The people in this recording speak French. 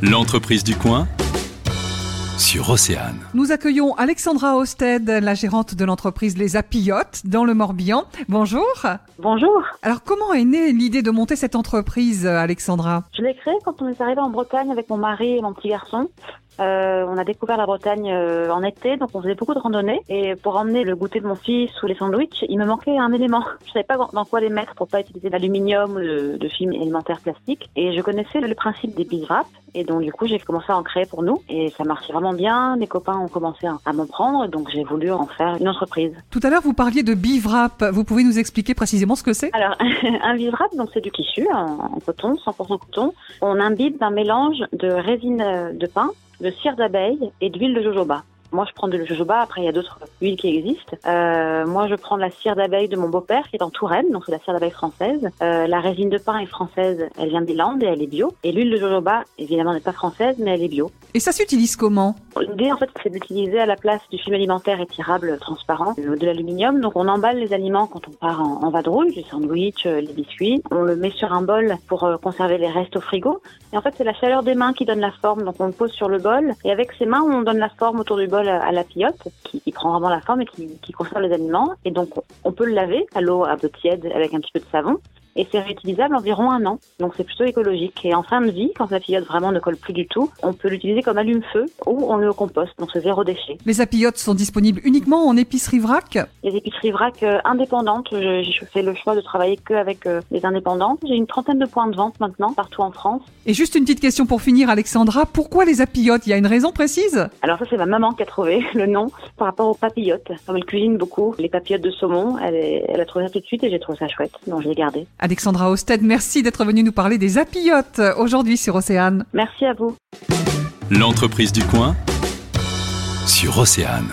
L'entreprise du coin sur Océane. Nous accueillons Alexandra Osted, la gérante de l'entreprise Les Apillotes dans le Morbihan. Bonjour. Bonjour. Alors comment est née l'idée de monter cette entreprise, Alexandra? Je l'ai créée quand on est arrivé en Bretagne avec mon mari et mon petit garçon. Euh, on a découvert la Bretagne euh, en été, donc on faisait beaucoup de randonnées. Et pour emmener le goûter de mon fils ou les sandwichs, il me manquait un élément. Je savais pas dans quoi les mettre pour pas utiliser d'aluminium ou de, de film élémentaire plastique. Et je connaissais le principe des biswraps. Et donc du coup, j'ai commencé à en créer pour nous. Et ça marchait vraiment bien. Mes copains ont commencé à m'en prendre, donc j'ai voulu en faire une entreprise. Tout à l'heure, vous parliez de biwrap. Vous pouvez nous expliquer précisément ce que c'est? Alors, un biwrap, donc c'est du tissu en, en coton, 100% coton. On imbibe d'un mélange de résine de pain de cire d'abeille et d'huile de jojoba. Moi, je prends de jojoba. Après, il y a d'autres huiles qui existent. Euh, moi, je prends la cire d'abeille de mon beau-père qui est en Touraine, donc c'est la cire d'abeille française. Euh, la résine de pain est française, elle vient des Landes et elle est bio. Et l'huile de jojoba, évidemment, n'est pas française, mais elle est bio. Et ça s'utilise comment L'idée, en fait, c'est d'utiliser à la place du film alimentaire étirable transparent de l'aluminium. Donc, on emballe les aliments quand on part en, en vadrouille, les sandwichs, les biscuits. On le met sur un bol pour euh, conserver les restes au frigo. Et en fait, c'est la chaleur des mains qui donne la forme. Donc, on le pose sur le bol et avec ses mains, on donne la forme autour du bol à la pillote qui, qui, prend vraiment la forme et qui, qui conserve les aliments. Et donc, on peut le laver à l'eau un peu tiède avec un petit peu de savon et c'est réutilisable environ un an. Donc c'est plutôt écologique. Et en fin de vie, quand la pillote vraiment ne colle plus du tout, on peut l'utiliser comme allume-feu ou on le composte, donc c'est zéro déchet. Les apillotes sont disponibles uniquement en épicerie vrac Les épiceries vrac euh, indépendantes, je, fais le choix de travailler que avec euh, les indépendantes. J'ai une trentaine de points de vente maintenant partout en France. Et juste une petite question pour finir, Alexandra, pourquoi les apillotes? Il y a une raison précise? Alors ça c'est ma maman qui a trouvé le nom par rapport aux papillotes. Comme elle cuisine beaucoup, les papillotes de saumon, elle, est, elle a trouvé ça tout de suite et j'ai trouvé ça chouette, donc je l'ai gardé. Alexandra Osted, merci d'être venue nous parler des apillotes aujourd'hui sur Océane. Merci à vous. L'entreprise du coin sur Océane.